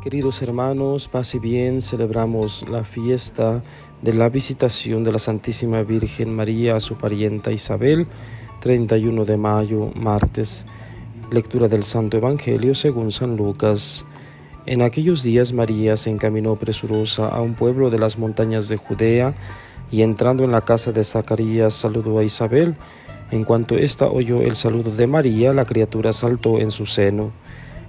Queridos hermanos, paz y bien, celebramos la fiesta de la visitación de la Santísima Virgen María a su parienta Isabel, 31 de mayo, martes. Lectura del Santo Evangelio según San Lucas. En aquellos días María se encaminó presurosa a un pueblo de las montañas de Judea y entrando en la casa de Zacarías saludó a Isabel. En cuanto ésta oyó el saludo de María, la criatura saltó en su seno.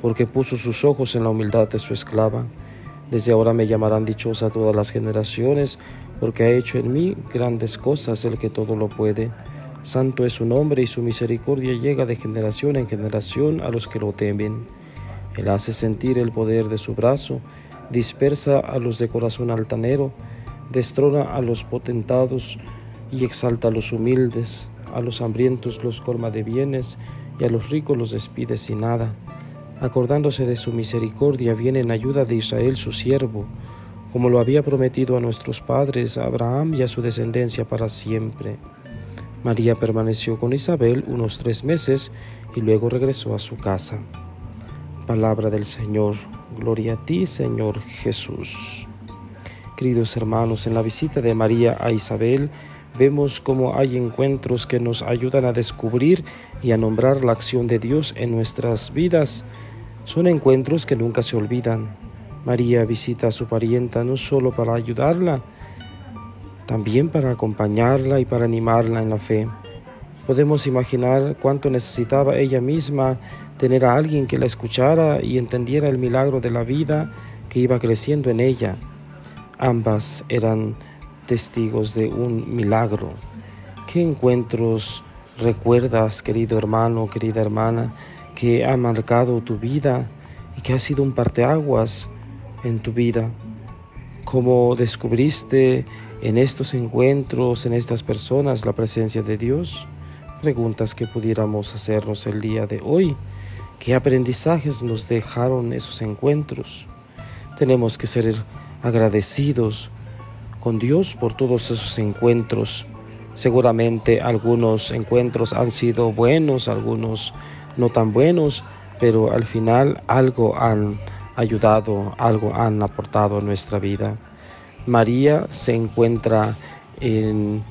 porque puso sus ojos en la humildad de su esclava. Desde ahora me llamarán dichosa todas las generaciones, porque ha hecho en mí grandes cosas el que todo lo puede. Santo es su nombre y su misericordia llega de generación en generación a los que lo temen. Él hace sentir el poder de su brazo, dispersa a los de corazón altanero, destrona a los potentados y exalta a los humildes, a los hambrientos los colma de bienes y a los ricos los despide sin nada acordándose de su misericordia, viene en ayuda de Israel su siervo, como lo había prometido a nuestros padres, Abraham y a su descendencia para siempre. María permaneció con Isabel unos tres meses y luego regresó a su casa. Palabra del Señor, gloria a ti, Señor Jesús. Queridos hermanos, en la visita de María a Isabel, vemos cómo hay encuentros que nos ayudan a descubrir y a nombrar la acción de Dios en nuestras vidas son encuentros que nunca se olvidan. María visita a su parienta no solo para ayudarla, también para acompañarla y para animarla en la fe. Podemos imaginar cuánto necesitaba ella misma tener a alguien que la escuchara y entendiera el milagro de la vida que iba creciendo en ella. Ambas eran testigos de un milagro. ¿Qué encuentros recuerdas, querido hermano, querida hermana? que ha marcado tu vida y que ha sido un parteaguas en tu vida. ¿Cómo descubriste en estos encuentros, en estas personas, la presencia de Dios? Preguntas que pudiéramos hacernos el día de hoy. ¿Qué aprendizajes nos dejaron esos encuentros? Tenemos que ser agradecidos con Dios por todos esos encuentros. Seguramente algunos encuentros han sido buenos, algunos no tan buenos, pero al final algo han ayudado, algo han aportado a nuestra vida. María se encuentra en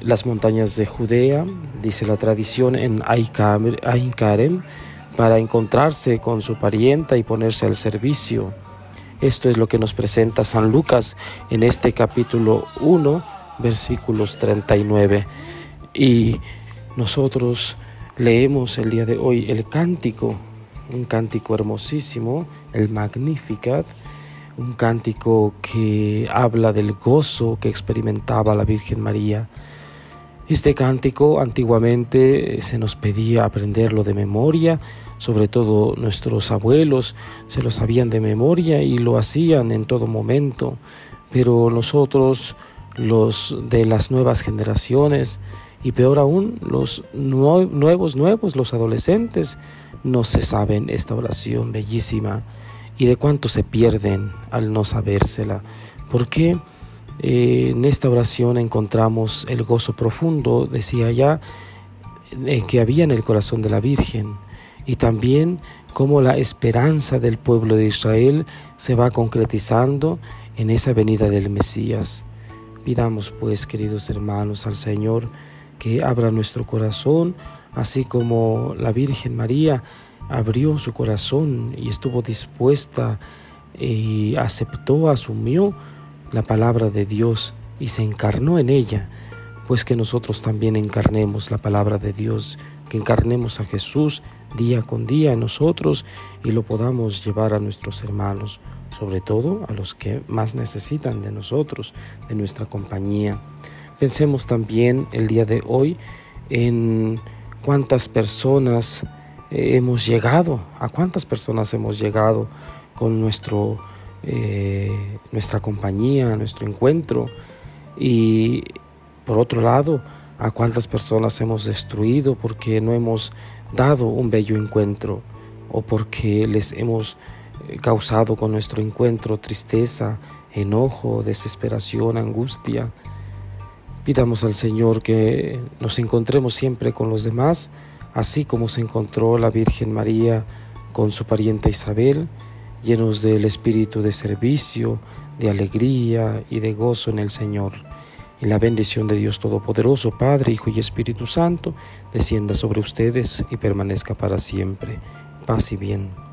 las montañas de Judea, dice la tradición, en Ainkarem, para encontrarse con su parienta y ponerse al servicio. Esto es lo que nos presenta San Lucas en este capítulo 1, versículos 39. Y nosotros Leemos el día de hoy el cántico, un cántico hermosísimo, el Magnificat, un cántico que habla del gozo que experimentaba la Virgen María. Este cántico antiguamente se nos pedía aprenderlo de memoria, sobre todo nuestros abuelos se lo sabían de memoria y lo hacían en todo momento, pero nosotros, los de las nuevas generaciones, y peor aún, los nuevos, nuevos, los adolescentes, no se saben esta oración bellísima. Y de cuánto se pierden al no sabérsela. Porque eh, en esta oración encontramos el gozo profundo, decía ya, eh, que había en el corazón de la Virgen y también cómo la esperanza del pueblo de Israel se va concretizando en esa venida del Mesías. Pidamos pues, queridos hermanos, al Señor, que abra nuestro corazón, así como la Virgen María abrió su corazón y estuvo dispuesta y aceptó, asumió la palabra de Dios y se encarnó en ella, pues que nosotros también encarnemos la palabra de Dios, que encarnemos a Jesús día con día en nosotros y lo podamos llevar a nuestros hermanos, sobre todo a los que más necesitan de nosotros, de nuestra compañía. Pensemos también el día de hoy en cuántas personas eh, hemos llegado, a cuántas personas hemos llegado con nuestro eh, nuestra compañía, nuestro encuentro. Y por otro lado, a cuántas personas hemos destruido porque no hemos dado un bello encuentro o porque les hemos eh, causado con nuestro encuentro tristeza, enojo, desesperación, angustia. Pidamos al Señor que nos encontremos siempre con los demás, así como se encontró la Virgen María con su parienta Isabel, llenos del espíritu de servicio, de alegría y de gozo en el Señor. Y la bendición de Dios Todopoderoso, Padre, Hijo y Espíritu Santo, descienda sobre ustedes y permanezca para siempre. Paz y bien.